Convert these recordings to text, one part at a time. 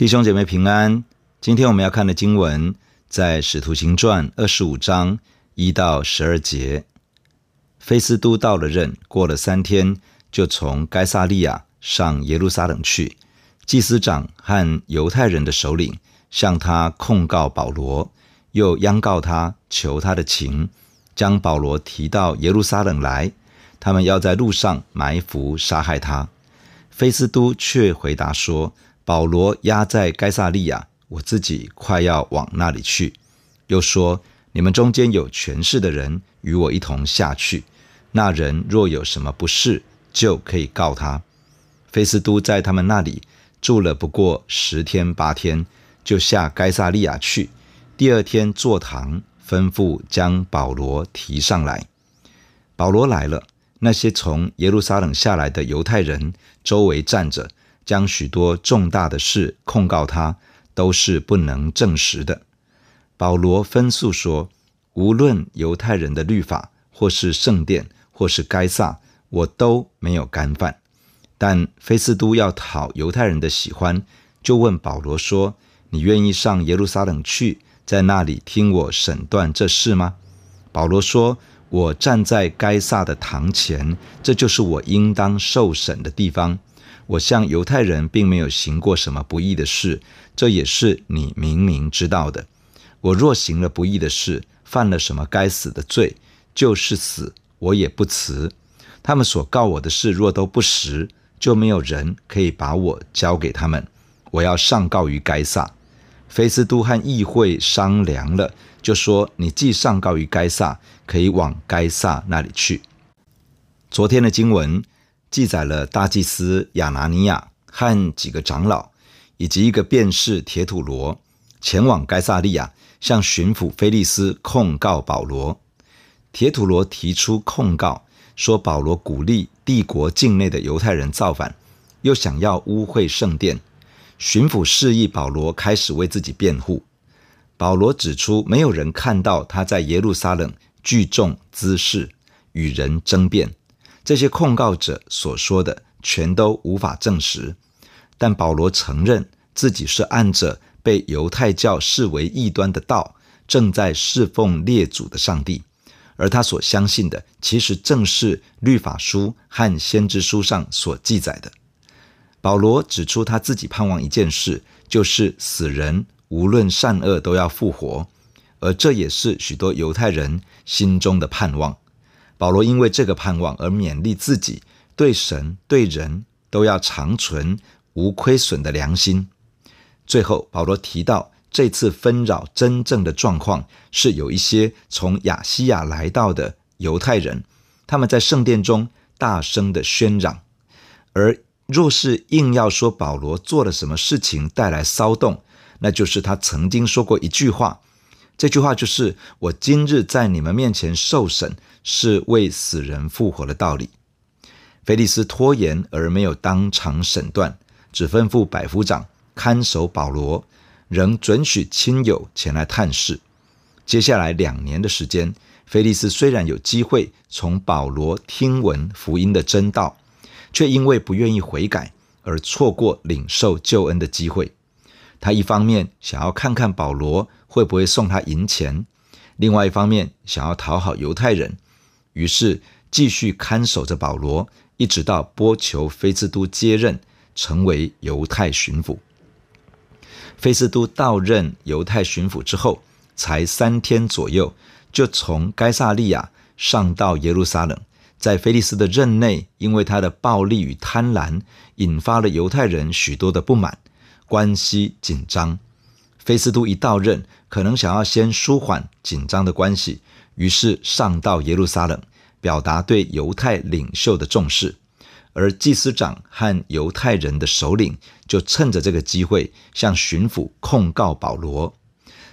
弟兄姐妹平安，今天我们要看的经文在《使徒行传》二十五章一到十二节。菲斯都到了任，过了三天，就从该撒利亚上耶路撒冷去。祭司长和犹太人的首领向他控告保罗，又央告他，求他的情，将保罗提到耶路撒冷来。他们要在路上埋伏杀害他。菲斯都却回答说。保罗押在该撒利亚，我自己快要往那里去。又说：你们中间有权势的人与我一同下去。那人若有什么不是，就可以告他。菲斯都在他们那里住了不过十天八天，就下该撒利亚去。第二天坐堂，吩咐将保罗提上来。保罗来了，那些从耶路撒冷下来的犹太人周围站着。将许多重大的事控告他，都是不能证实的。保罗分诉说：无论犹太人的律法，或是圣殿，或是该撒，我都没有干犯。但菲斯都要讨犹太人的喜欢，就问保罗说：“你愿意上耶路撒冷去，在那里听我审断这事吗？”保罗说：“我站在该撒的堂前，这就是我应当受审的地方。”我向犹太人并没有行过什么不义的事，这也是你明明知道的。我若行了不义的事，犯了什么该死的罪，就是死，我也不辞。他们所告我的事若都不实，就没有人可以把我交给他们。我要上告于该撒。菲斯都和议会商量了，就说：你既上告于该撒，可以往该撒那里去。昨天的经文。记载了大祭司亚拿尼亚和几个长老，以及一个辩士铁土罗，前往该撒利亚，向巡抚腓利斯控告保罗。铁土罗提出控告，说保罗鼓励帝国境内的犹太人造反，又想要污秽圣殿。巡抚示意保罗开始为自己辩护。保罗指出，没有人看到他在耶路撒冷聚众滋事，与人争辩。这些控告者所说的全都无法证实，但保罗承认自己是按着被犹太教视为异端的道，正在侍奉列祖的上帝，而他所相信的其实正是律法书和先知书上所记载的。保罗指出他自己盼望一件事，就是死人无论善恶都要复活，而这也是许多犹太人心中的盼望。保罗因为这个盼望而勉励自己，对神对人都要长存无亏损的良心。最后，保罗提到这次纷扰真正的状况是有一些从亚细亚来到的犹太人，他们在圣殿中大声的喧嚷。而若是硬要说保罗做了什么事情带来骚动，那就是他曾经说过一句话。这句话就是：“我今日在你们面前受审，是为死人复活的道理。”腓利斯拖延而没有当场审断，只吩咐百夫长看守保罗，仍准许亲友前来探视。接下来两年的时间，腓利斯虽然有机会从保罗听闻福音的真道，却因为不愿意悔改而错过领受救恩的机会。他一方面想要看看保罗会不会送他银钱，另外一方面想要讨好犹太人，于是继续看守着保罗，一直到波求菲斯都接任，成为犹太巡抚。菲斯都到任犹太巡抚之后，才三天左右，就从该撒利亚上到耶路撒冷，在菲利斯的任内，因为他的暴力与贪婪，引发了犹太人许多的不满。关系紧张，菲斯都一到任，可能想要先舒缓紧张的关系，于是上到耶路撒冷，表达对犹太领袖的重视。而祭司长和犹太人的首领就趁着这个机会，向巡抚控告保罗。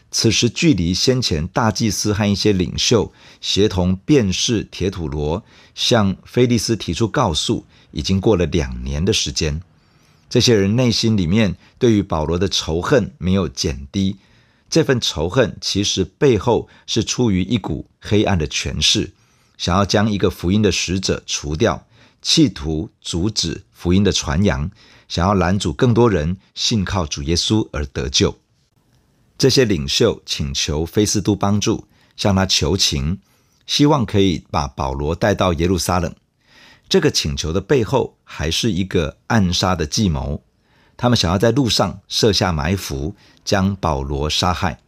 此时距离先前大祭司和一些领袖协同辨士铁土罗向菲利斯提出告诉，已经过了两年的时间。这些人内心里面对于保罗的仇恨没有减低，这份仇恨其实背后是出于一股黑暗的权势，想要将一个福音的使者除掉，企图阻止福音的传扬，想要拦阻更多人信靠主耶稣而得救。这些领袖请求菲斯都帮助，向他求情，希望可以把保罗带到耶路撒冷。这个请求的背后，还是一个暗杀的计谋。他们想要在路上设下埋伏，将保罗杀害。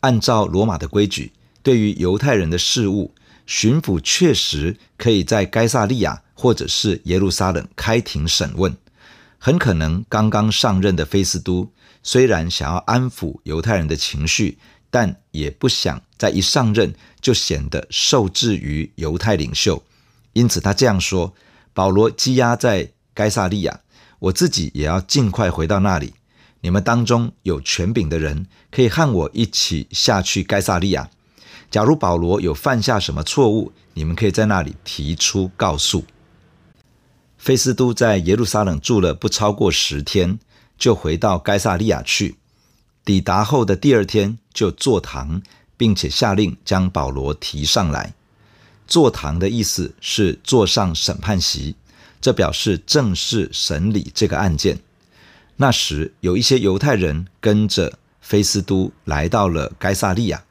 按照罗马的规矩，对于犹太人的事务，巡抚确实可以在该撒利亚或者是耶路撒冷开庭审问。很可能刚刚上任的菲斯都，虽然想要安抚犹太人的情绪，但也不想在一上任就显得受制于犹太领袖。因此，他这样说：“保罗羁押在该撒利亚。”我自己也要尽快回到那里。你们当中有权柄的人，可以和我一起下去该撒利亚。假如保罗有犯下什么错误，你们可以在那里提出告诉。菲斯都在耶路撒冷住了不超过十天，就回到该撒利亚去。抵达后的第二天就坐堂，并且下令将保罗提上来。坐堂的意思是坐上审判席。这表示正式审理这个案件。那时有一些犹太人跟着菲斯都来到了该萨利亚，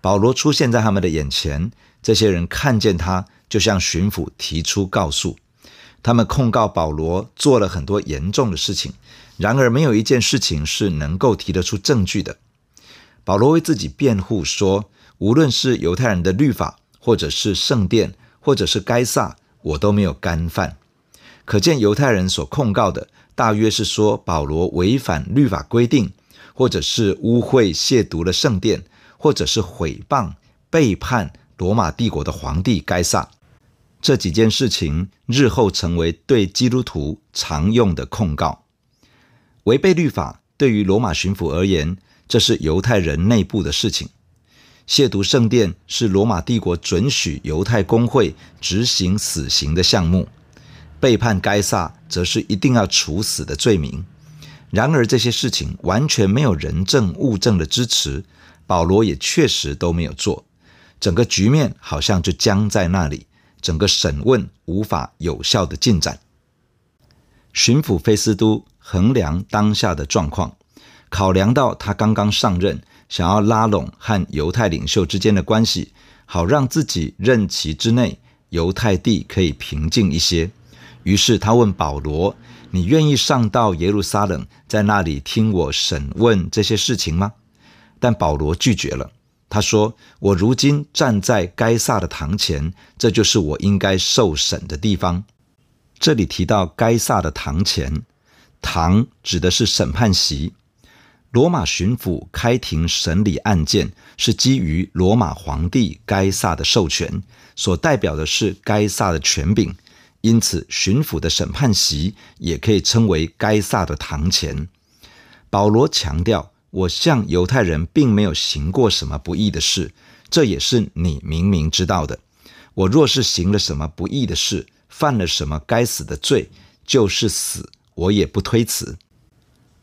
保罗出现在他们的眼前。这些人看见他，就向巡抚提出告诉。他们控告保罗做了很多严重的事情，然而没有一件事情是能够提得出证据的。保罗为自己辩护说：“无论是犹太人的律法，或者是圣殿，或者是该撒，我都没有干犯。”可见犹太人所控告的，大约是说保罗违反律法规定，或者是污秽亵渎了圣殿，或者是毁谤背叛罗马帝国的皇帝该撒。这几件事情日后成为对基督徒常用的控告。违背律法对于罗马巡抚而言，这是犹太人内部的事情；亵渎圣殿是罗马帝国准许犹太公会执行死刑的项目。背叛该萨，则是一定要处死的罪名。然而这些事情完全没有人证物证的支持，保罗也确实都没有做。整个局面好像就僵在那里，整个审问无法有效的进展。巡抚菲斯都衡量当下的状况，考量到他刚刚上任，想要拉拢和犹太领袖之间的关系，好让自己任期之内犹太地可以平静一些。于是他问保罗：“你愿意上到耶路撒冷，在那里听我审问这些事情吗？”但保罗拒绝了。他说：“我如今站在该撒的堂前，这就是我应该受审的地方。”这里提到该撒的堂前，堂指的是审判席。罗马巡抚开庭审理案件，是基于罗马皇帝该撒的授权，所代表的是该撒的权柄。因此，巡抚的审判席也可以称为该撒的堂前。保罗强调：“我向犹太人并没有行过什么不义的事，这也是你明明知道的。我若是行了什么不义的事，犯了什么该死的罪，就是死，我也不推辞。”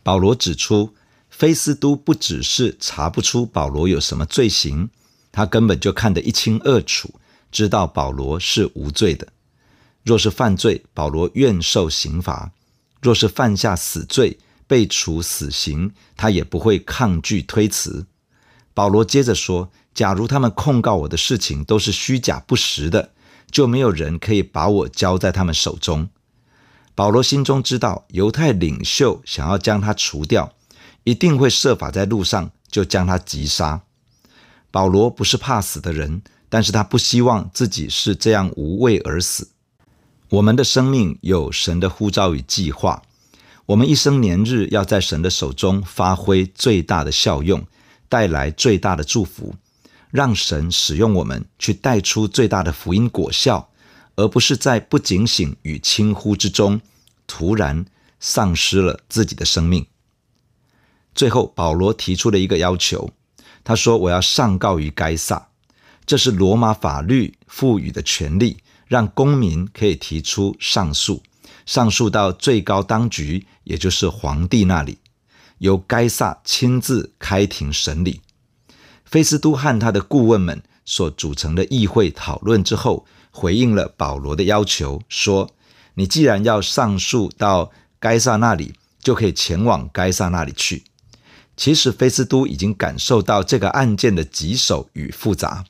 保罗指出，菲斯都不只是查不出保罗有什么罪行，他根本就看得一清二楚，知道保罗是无罪的。若是犯罪，保罗愿受刑罚；若是犯下死罪，被处死刑，他也不会抗拒推辞。保罗接着说：“假如他们控告我的事情都是虚假不实的，就没有人可以把我交在他们手中。”保罗心中知道，犹太领袖想要将他除掉，一定会设法在路上就将他击杀。保罗不是怕死的人，但是他不希望自己是这样无畏而死。我们的生命有神的呼召与计划，我们一生年日要在神的手中发挥最大的效用，带来最大的祝福，让神使用我们去带出最大的福音果效，而不是在不警醒与轻忽之中突然丧失了自己的生命。最后，保罗提出了一个要求，他说：“我要上告于该撒，这是罗马法律赋予的权利。”让公民可以提出上诉，上诉到最高当局，也就是皇帝那里，由该撒亲自开庭审理。菲斯都和他的顾问们所组成的议会讨论之后，回应了保罗的要求，说：“你既然要上诉到该撒那里，就可以前往该撒那里去。其实，菲斯都已经感受到这个案件的棘手与复杂。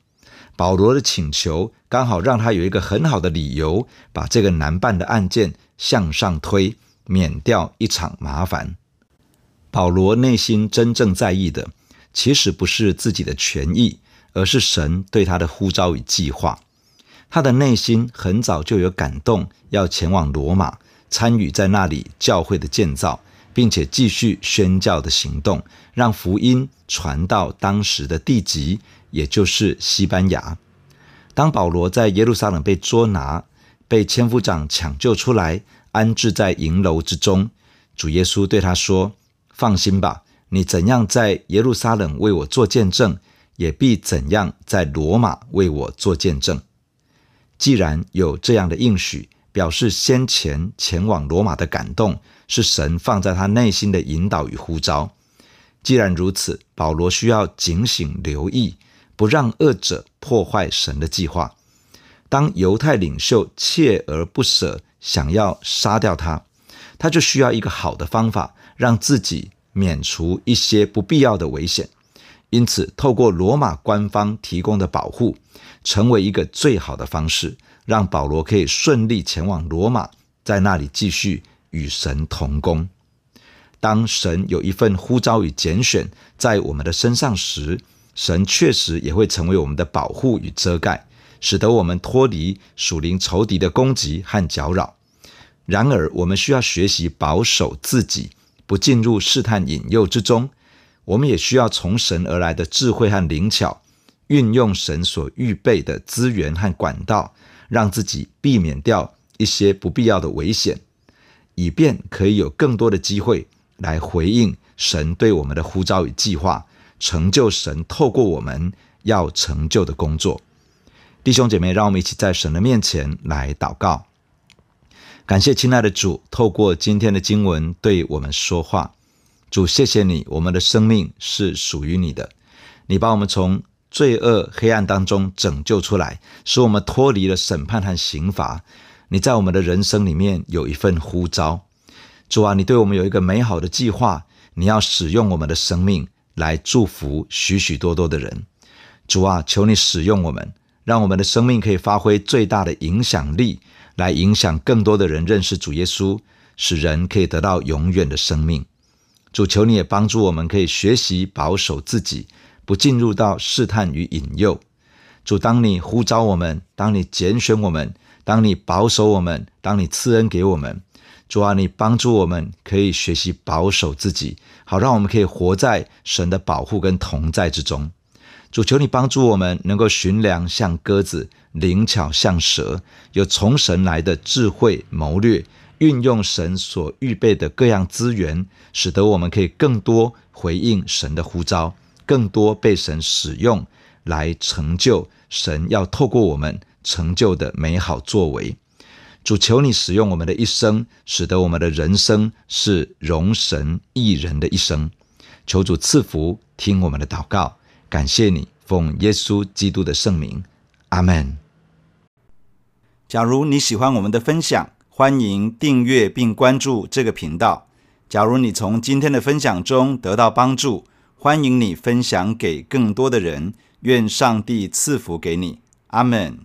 保罗的请求刚好让他有一个很好的理由，把这个难办的案件向上推，免掉一场麻烦。保罗内心真正在意的，其实不是自己的权益，而是神对他的呼召与计划。他的内心很早就有感动，要前往罗马，参与在那里教会的建造，并且继续宣教的行动，让福音传到当时的地极。也就是西班牙。当保罗在耶路撒冷被捉拿，被千夫长抢救出来，安置在营楼之中，主耶稣对他说：“放心吧，你怎样在耶路撒冷为我做见证，也必怎样在罗马为我做见证。”既然有这样的应许，表示先前前往罗马的感动是神放在他内心的引导与呼召。既然如此，保罗需要警醒留意。不让恶者破坏神的计划。当犹太领袖锲而不舍想要杀掉他，他就需要一个好的方法，让自己免除一些不必要的危险。因此，透过罗马官方提供的保护，成为一个最好的方式，让保罗可以顺利前往罗马，在那里继续与神同工。当神有一份呼召与拣选在我们的身上时，神确实也会成为我们的保护与遮盖，使得我们脱离属灵仇敌的攻击和搅扰。然而，我们需要学习保守自己，不进入试探引诱之中。我们也需要从神而来的智慧和灵巧，运用神所预备的资源和管道，让自己避免掉一些不必要的危险，以便可以有更多的机会来回应神对我们的呼召与计划。成就神透过我们要成就的工作，弟兄姐妹，让我们一起在神的面前来祷告。感谢亲爱的主，透过今天的经文对我们说话。主，谢谢你，我们的生命是属于你的。你把我们从罪恶黑暗当中拯救出来，使我们脱离了审判和刑罚。你在我们的人生里面有一份呼召。主啊，你对我们有一个美好的计划，你要使用我们的生命。来祝福许许多多的人，主啊，求你使用我们，让我们的生命可以发挥最大的影响力，来影响更多的人认识主耶稣，使人可以得到永远的生命。主，求你也帮助我们，可以学习保守自己，不进入到试探与引诱。主，当你呼召我们，当你拣选我们，当你保守我们，当你赐恩给我们。主啊，你帮助我们可以学习保守自己，好让我们可以活在神的保护跟同在之中。主，求你帮助我们能够寻良像鸽子，灵巧像蛇，有从神来的智慧谋略，运用神所预备的各样资源，使得我们可以更多回应神的呼召，更多被神使用来成就神要透过我们成就的美好作为。主，求你使用我们的一生，使得我们的人生是荣神益人的一生。求主赐福，听我们的祷告，感谢你，奉耶稣基督的圣名，阿门。假如你喜欢我们的分享，欢迎订阅并关注这个频道。假如你从今天的分享中得到帮助，欢迎你分享给更多的人。愿上帝赐福给你，阿门。